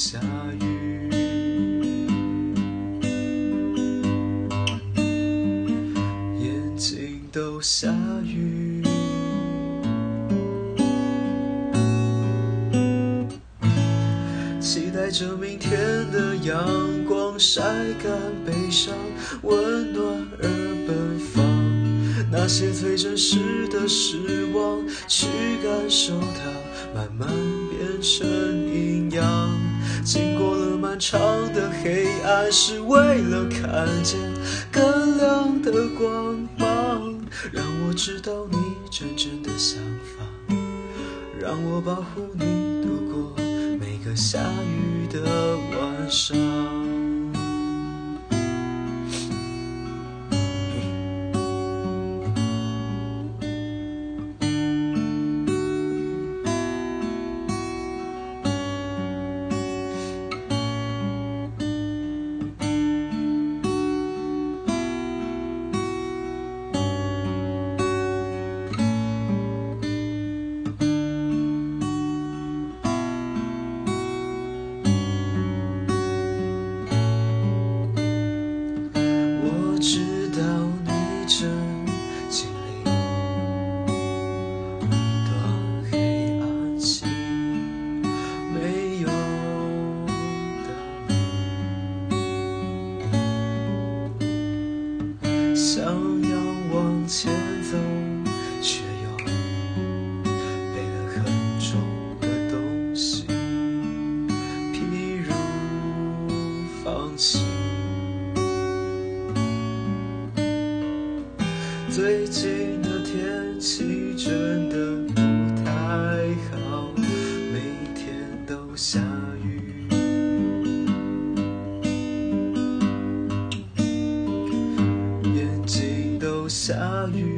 下雨，眼睛都下雨。期待着明天的阳光晒干悲伤，温暖而奔放。那些最真实的失望，去感受它，慢慢变成。长的黑暗，是为了看见更亮的光芒。让我知道你真正的想法，让我保护你度过每个下雨的晚上。了很重的东西，譬如放弃。最近的天气真的不太好，每天都下雨。眼睛都下雨。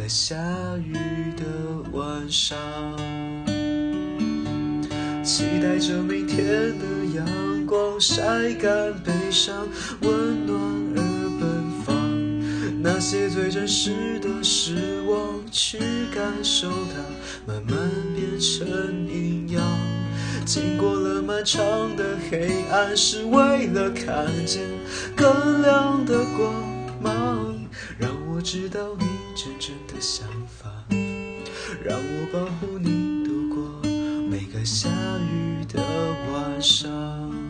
在下雨的晚上。期待着明天的阳光晒干悲伤，温暖而奔放。那些最真实的失望，去感受它，慢慢变成营养。经过了漫长的黑暗，是为了看见更亮的光芒。让我知道你真正的想法，让我保护你度过每个下雨的晚上。